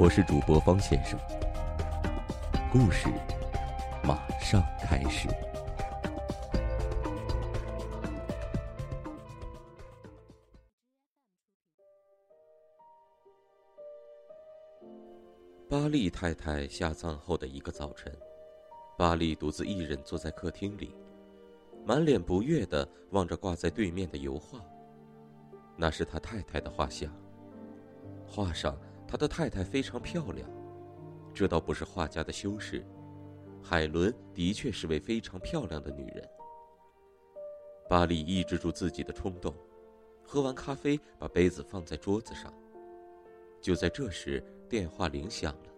我是主播方先生，故事马上开始。巴利太太下葬后的一个早晨，巴利独自一人坐在客厅里，满脸不悦的望着挂在对面的油画。那是他太太的画像，画上他的太太非常漂亮，这倒不是画家的修饰。海伦的确是位非常漂亮的女人。巴利抑制住自己的冲动，喝完咖啡，把杯子放在桌子上。就在这时。电话铃响了。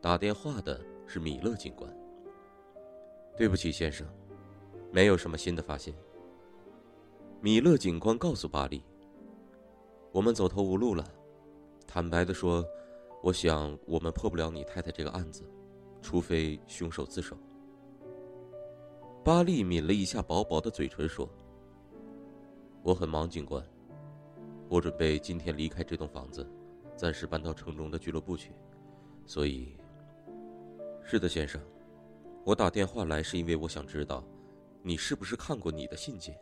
打电话的是米勒警官。对不起，先生，没有什么新的发现。米勒警官告诉巴利：“我们走投无路了。坦白的说，我想我们破不了你太太这个案子，除非凶手自首。”巴利抿了一下薄薄的嘴唇，说：“我很忙，警官，我准备今天离开这栋房子。”暂时搬到城中的俱乐部去，所以，是的，先生，我打电话来是因为我想知道，你是不是看过你的信件。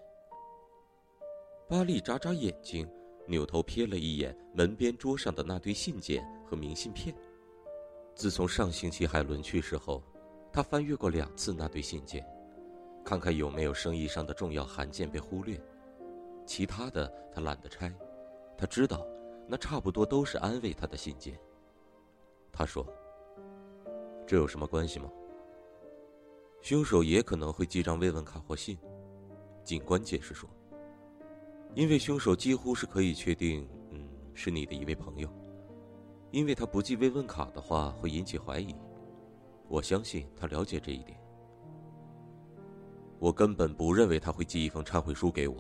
巴利眨眨眼睛，扭头瞥了一眼门边桌上的那堆信件和明信片。自从上星期海伦去世后，他翻阅过两次那堆信件，看看有没有生意上的重要函件被忽略，其他的他懒得拆，他知道。那差不多都是安慰他的信件。他说：“这有什么关系吗？”凶手也可能会寄张慰问卡或信。警官解释说：“因为凶手几乎是可以确定，嗯，是你的一位朋友。因为他不寄慰问卡的话会引起怀疑。我相信他了解这一点。我根本不认为他会寄一封忏悔书给我。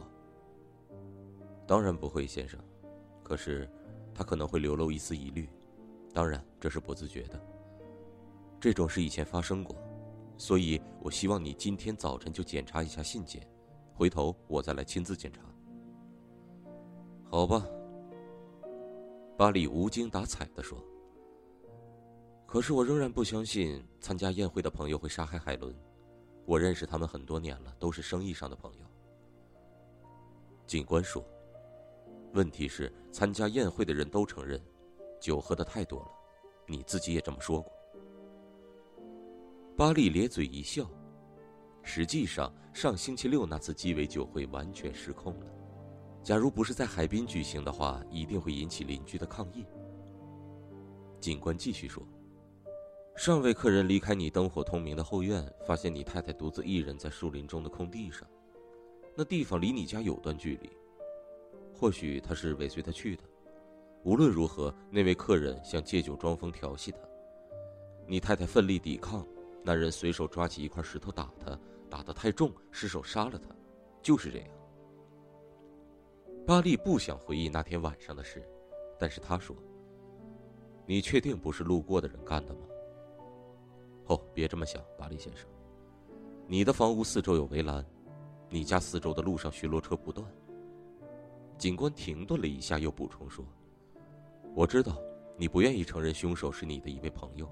当然不会，先生。”可是，他可能会流露一丝疑虑，当然这是不自觉的。这种事以前发生过，所以我希望你今天早晨就检查一下信件，回头我再来亲自检查。好吧。巴里无精打采地说。可是我仍然不相信参加宴会的朋友会杀害海伦，我认识他们很多年了，都是生意上的朋友。警官说。问题是，参加宴会的人都承认，酒喝的太多了，你自己也这么说过。巴利咧嘴一笑，实际上上星期六那次鸡尾酒会完全失控了。假如不是在海滨举行的话，一定会引起邻居的抗议。警官继续说：“上位客人离开你灯火通明的后院，发现你太太独自一人在树林中的空地上，那地方离你家有段距离。”或许他是尾随他去的。无论如何，那位客人想借酒装疯调戏他。你太太奋力抵抗，那人随手抓起一块石头打他，打得太重，失手杀了他。就是这样。巴利不想回忆那天晚上的事，但是他说：“你确定不是路过的人干的吗？”哦，别这么想，巴利先生。你的房屋四周有围栏，你家四周的路上巡逻车不断。警官停顿了一下，又补充说：“我知道你不愿意承认凶手是你的一位朋友，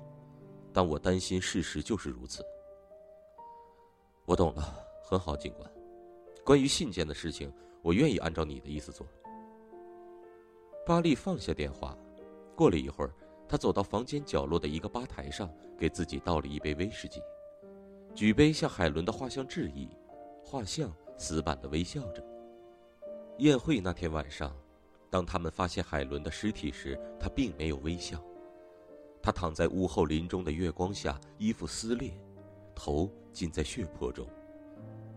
但我担心事实就是如此。”我懂了，很好，警官。关于信件的事情，我愿意按照你的意思做。巴利放下电话，过了一会儿，他走到房间角落的一个吧台上，给自己倒了一杯威士忌，举杯向海伦的画像致意。画像死板的微笑着。宴会那天晚上，当他们发现海伦的尸体时，他并没有微笑。他躺在屋后林中的月光下，衣服撕裂，头浸在血泊中，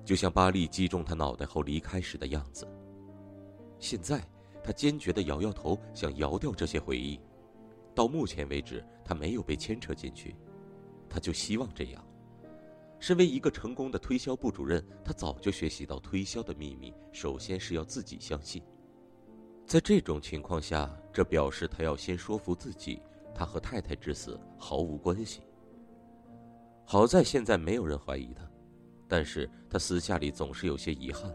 就像巴利击中他脑袋后离开时的样子。现在，他坚决地摇摇头，想摇掉这些回忆。到目前为止，他没有被牵扯进去，他就希望这样。身为一个成功的推销部主任，他早就学习到推销的秘密，首先是要自己相信。在这种情况下，这表示他要先说服自己，他和太太之死毫无关系。好在现在没有人怀疑他，但是他私下里总是有些遗憾。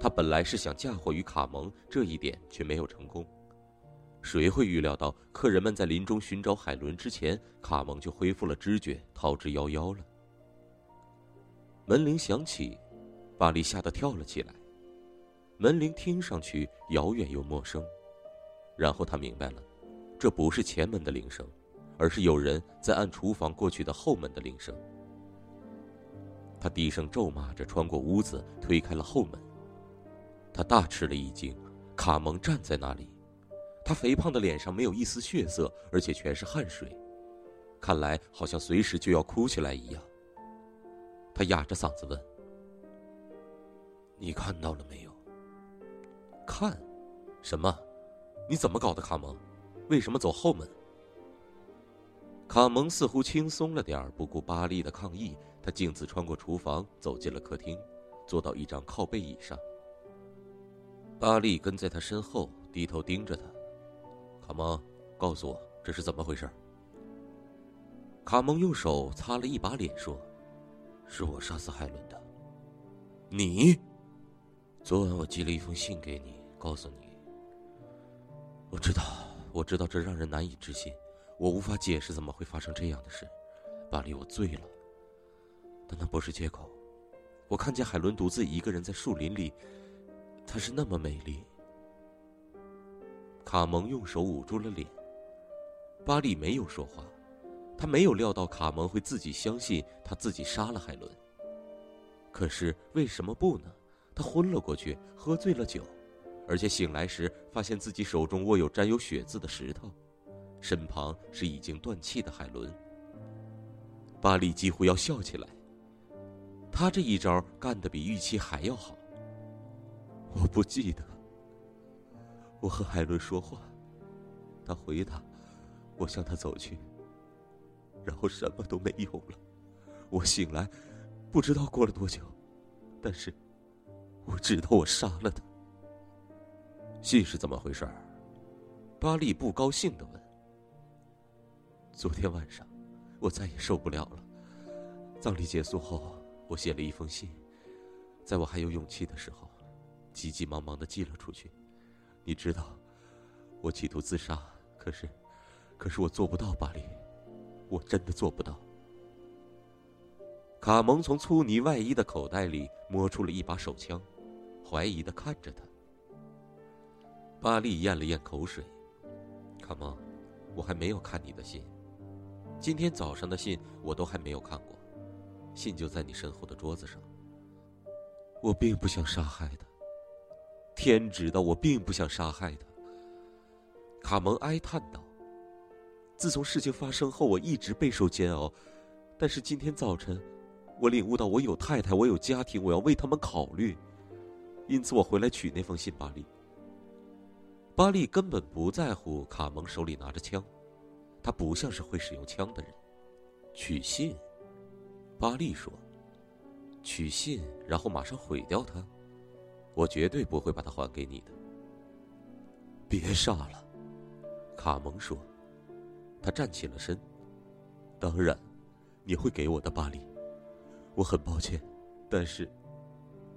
他本来是想嫁祸于卡蒙，这一点却没有成功。谁会预料到，客人们在林中寻找海伦之前，卡蒙就恢复了知觉，逃之夭夭了？门铃响起，巴黎吓得跳了起来。门铃听上去遥远又陌生，然后他明白了，这不是前门的铃声，而是有人在按厨房过去的后门的铃声。他低声咒骂着，穿过屋子，推开了后门。他大吃了一惊，卡蒙站在那里。他肥胖的脸上没有一丝血色，而且全是汗水，看来好像随时就要哭起来一样。他哑着嗓子问：“你看到了没有？看，什么？你怎么搞的，卡蒙？为什么走后门？”卡蒙似乎轻松了点儿，不顾巴利的抗议，他径自穿过厨房，走进了客厅，坐到一张靠背椅上。巴利跟在他身后，低头盯着他。卡蒙，告诉我这是怎么回事？卡蒙用手擦了一把脸，说：“是我杀死海伦的。”你？昨晚我寄了一封信给你，告诉你。我知道，我知道这让人难以置信，我无法解释怎么会发生这样的事。巴黎，我醉了，但那不是借口。我看见海伦独自一个人在树林里，她是那么美丽。卡蒙用手捂住了脸。巴利没有说话，他没有料到卡蒙会自己相信他自己杀了海伦。可是为什么不呢？他昏了过去，喝醉了酒，而且醒来时发现自己手中握有沾有血渍的石头，身旁是已经断气的海伦。巴利几乎要笑起来。他这一招干得比预期还要好。我不记得。我和海伦说话，他回答，我向他走去，然后什么都没有了。我醒来，不知道过了多久，但是我知道我杀了他。信是怎么回事？巴利不高兴的问。昨天晚上，我再也受不了了。葬礼结束后，我写了一封信，在我还有勇气的时候，急急忙忙的寄了出去。你知道，我企图自杀，可是，可是我做不到，巴黎，我真的做不到。卡蒙从粗呢外衣的口袋里摸出了一把手枪，怀疑的看着他。巴利咽了咽口水，卡蒙，我还没有看你的信，今天早上的信我都还没有看过，信就在你身后的桌子上。我并不想杀害他。天知道，我并不想杀害他。卡蒙哀叹道：“自从事情发生后，我一直备受煎熬。但是今天早晨，我领悟到，我有太太，我有家庭，我要为他们考虑。因此，我回来取那封信。”巴利。巴利根本不在乎卡蒙手里拿着枪，他不像是会使用枪的人。取信，巴利说：“取信，然后马上毁掉它。”我绝对不会把它还给你的。别杀了，卡蒙说。他站起了身。当然，你会给我的，巴利。我很抱歉，但是，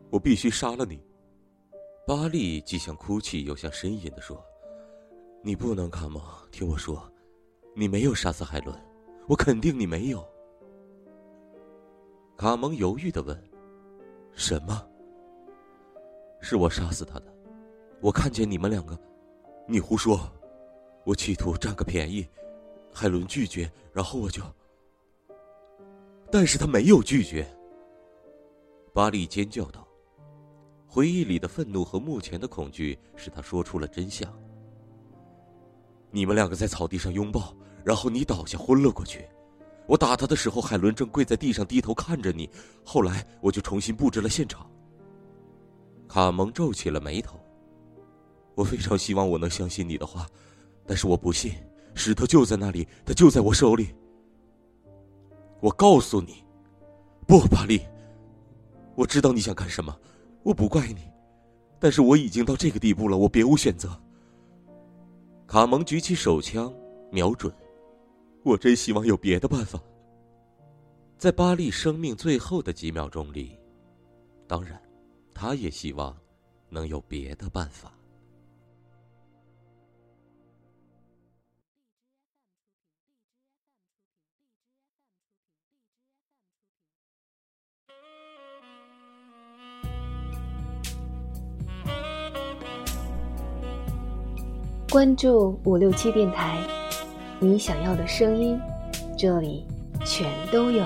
我必须杀了你。巴利既像哭泣又像呻吟的说：“你不能，卡蒙，听我说，你没有杀死海伦，我肯定你没有。”卡蒙犹豫的问：“什么？”是我杀死他的，我看见你们两个，你胡说，我企图占个便宜，海伦拒绝，然后我就，但是他没有拒绝。巴利尖叫道，回忆里的愤怒和目前的恐惧使他说出了真相。你们两个在草地上拥抱，然后你倒下昏了过去，我打他的时候，海伦正跪在地上低头看着你，后来我就重新布置了现场。卡蒙皱起了眉头。我非常希望我能相信你的话，但是我不信，石头就在那里，它就在我手里。我告诉你，不，巴利。我知道你想干什么，我不怪你，但是我已经到这个地步了，我别无选择。卡蒙举起手枪，瞄准。我真希望有别的办法。在巴利生命最后的几秒钟里，当然，他也希望能有别的办法。关注五六七电台，你想要的声音，这里全都有。